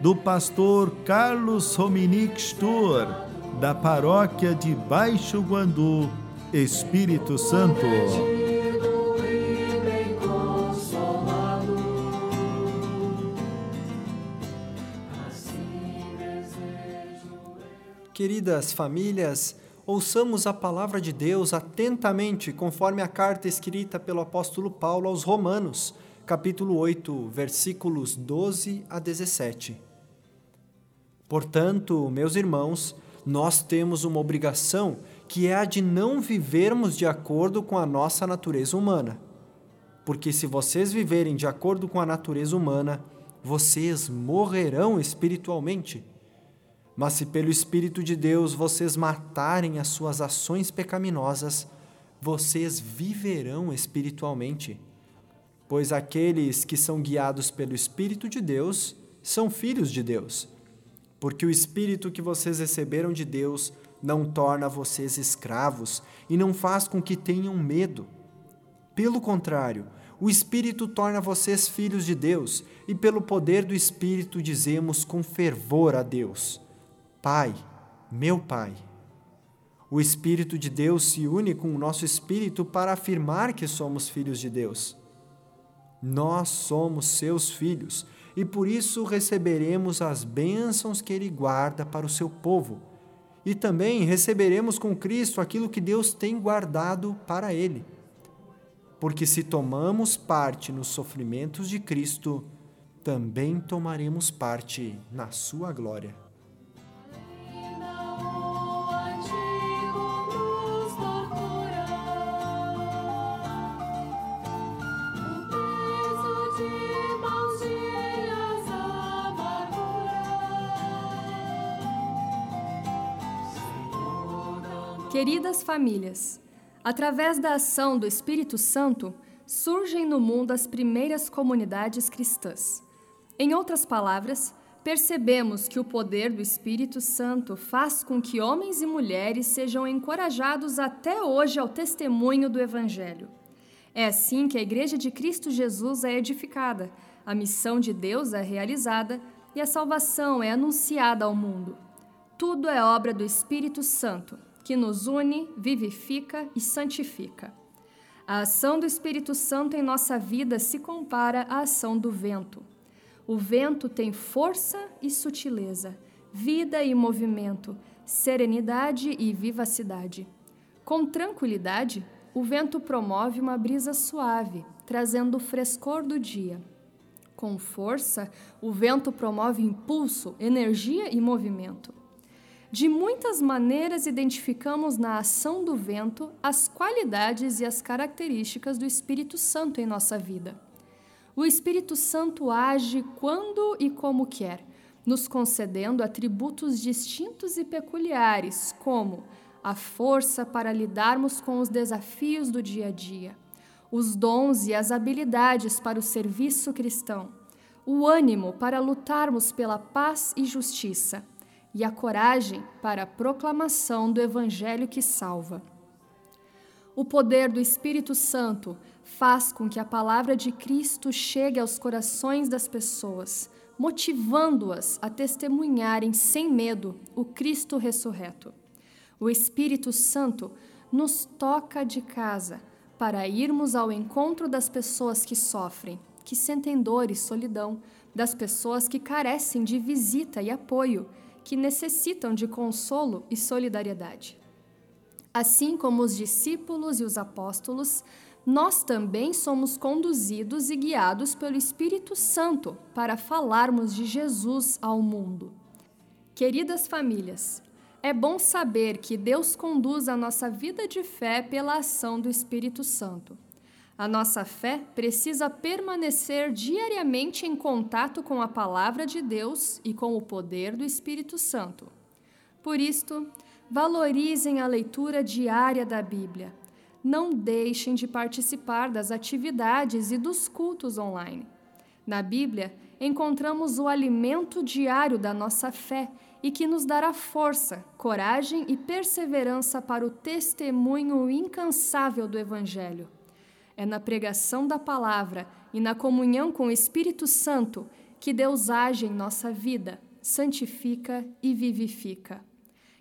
do pastor Carlos Rominic Stur, da paróquia de Baixo Guandu, Espírito Santo. Queridas famílias, ouçamos a palavra de Deus atentamente, conforme a carta escrita pelo apóstolo Paulo aos Romanos capítulo 8, versículos 12 a 17. Portanto, meus irmãos, nós temos uma obrigação que é a de não vivermos de acordo com a nossa natureza humana. Porque se vocês viverem de acordo com a natureza humana, vocês morrerão espiritualmente. Mas se pelo Espírito de Deus vocês matarem as suas ações pecaminosas, vocês viverão espiritualmente pois aqueles que são guiados pelo Espírito de Deus são filhos de Deus. Porque o Espírito que vocês receberam de Deus não torna vocês escravos e não faz com que tenham medo. Pelo contrário, o Espírito torna vocês filhos de Deus, e pelo poder do Espírito dizemos com fervor a Deus: Pai, meu Pai. O Espírito de Deus se une com o nosso espírito para afirmar que somos filhos de Deus. Nós somos seus filhos e por isso receberemos as bênçãos que Ele guarda para o seu povo. E também receberemos com Cristo aquilo que Deus tem guardado para Ele. Porque se tomamos parte nos sofrimentos de Cristo, também tomaremos parte na Sua glória. Queridas famílias, através da ação do Espírito Santo, surgem no mundo as primeiras comunidades cristãs. Em outras palavras, percebemos que o poder do Espírito Santo faz com que homens e mulheres sejam encorajados até hoje ao testemunho do Evangelho. É assim que a Igreja de Cristo Jesus é edificada, a missão de Deus é realizada e a salvação é anunciada ao mundo. Tudo é obra do Espírito Santo que nos une, vivifica e santifica. A ação do Espírito Santo em nossa vida se compara à ação do vento. O vento tem força e sutileza, vida e movimento, serenidade e vivacidade. Com tranquilidade, o vento promove uma brisa suave, trazendo o frescor do dia. Com força, o vento promove impulso, energia e movimento. De muitas maneiras identificamos na ação do vento as qualidades e as características do Espírito Santo em nossa vida. O Espírito Santo age quando e como quer, nos concedendo atributos distintos e peculiares, como a força para lidarmos com os desafios do dia a dia, os dons e as habilidades para o serviço cristão, o ânimo para lutarmos pela paz e justiça e a coragem para a proclamação do Evangelho que salva. O poder do Espírito Santo faz com que a palavra de Cristo chegue aos corações das pessoas, motivando-as a testemunharem sem medo o Cristo ressurreto. O Espírito Santo nos toca de casa para irmos ao encontro das pessoas que sofrem, que sentem dor e solidão, das pessoas que carecem de visita e apoio que necessitam de consolo e solidariedade. Assim como os discípulos e os apóstolos, nós também somos conduzidos e guiados pelo Espírito Santo para falarmos de Jesus ao mundo. Queridas famílias, é bom saber que Deus conduz a nossa vida de fé pela ação do Espírito Santo. A nossa fé precisa permanecer diariamente em contato com a palavra de Deus e com o poder do Espírito Santo. Por isto, valorizem a leitura diária da Bíblia. Não deixem de participar das atividades e dos cultos online. Na Bíblia, encontramos o alimento diário da nossa fé e que nos dará força, coragem e perseverança para o testemunho incansável do Evangelho. É na pregação da palavra e na comunhão com o Espírito Santo que Deus age em nossa vida, santifica e vivifica.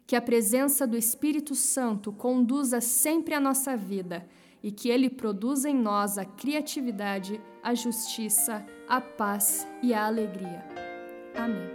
Que a presença do Espírito Santo conduza sempre a nossa vida e que ele produza em nós a criatividade, a justiça, a paz e a alegria. Amém.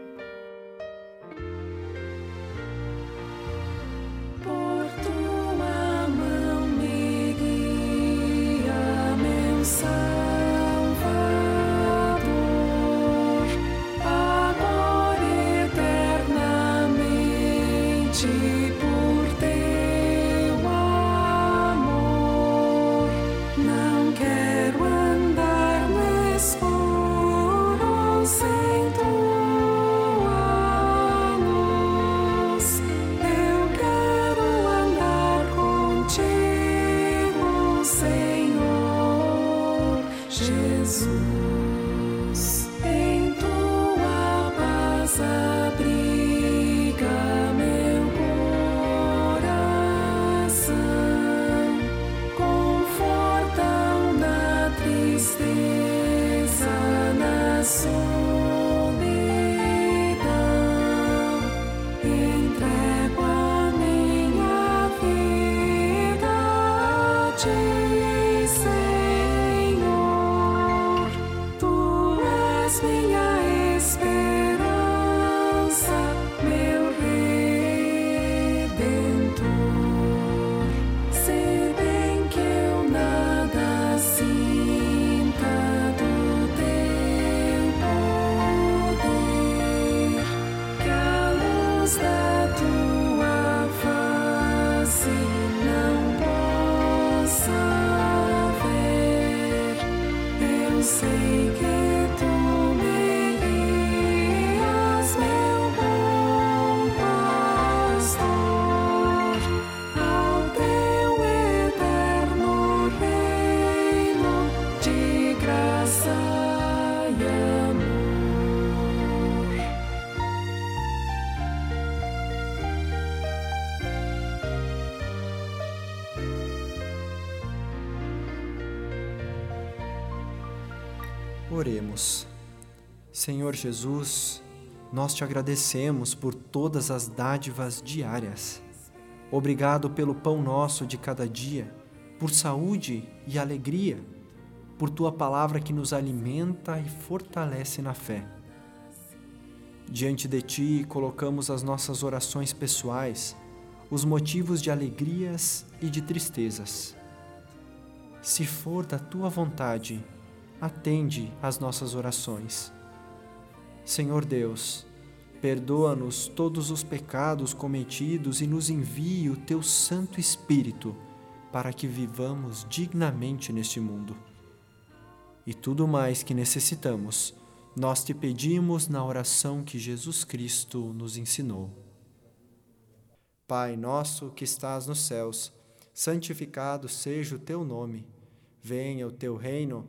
dziesmiņā. Oremos. Senhor Jesus, nós te agradecemos por todas as dádivas diárias. Obrigado pelo pão nosso de cada dia, por saúde e alegria, por tua palavra que nos alimenta e fortalece na fé. Diante de ti colocamos as nossas orações pessoais, os motivos de alegrias e de tristezas. Se for da tua vontade, atende às nossas orações. Senhor Deus, perdoa-nos todos os pecados cometidos e nos envie o teu Santo Espírito para que vivamos dignamente neste mundo. E tudo mais que necessitamos, nós te pedimos na oração que Jesus Cristo nos ensinou. Pai nosso que estás nos céus, santificado seja o teu nome. Venha o teu reino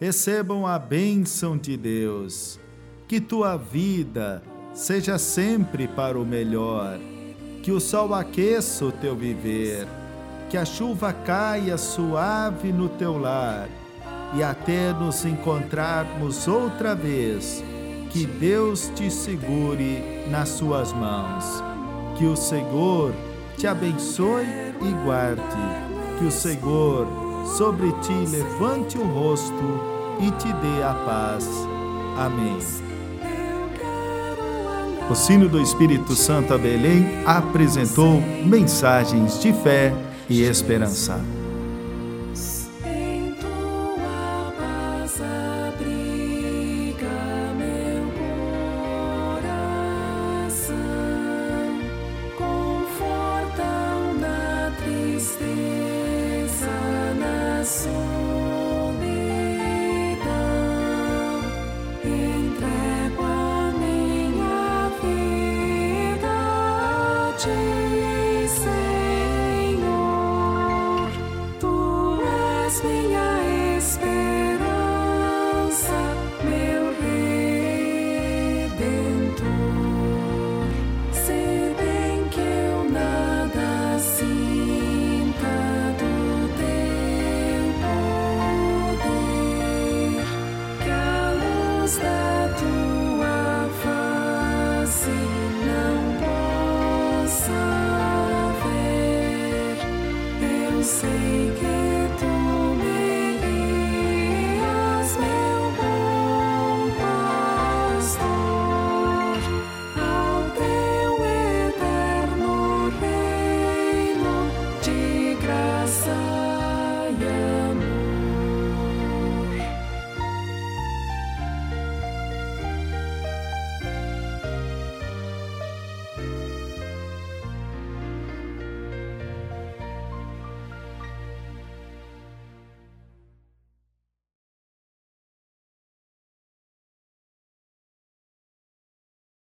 recebam a bênção de Deus. Que tua vida seja sempre para o melhor. Que o sol aqueça o teu viver. Que a chuva caia suave no teu lar. E até nos encontrarmos outra vez, que Deus te segure nas suas mãos. Que o Senhor te abençoe e guarde. Que o Senhor sobre ti levante o rosto e te dê a paz. Amém. O sino do Espírito Santo a Belém apresentou mensagens de fé e esperança.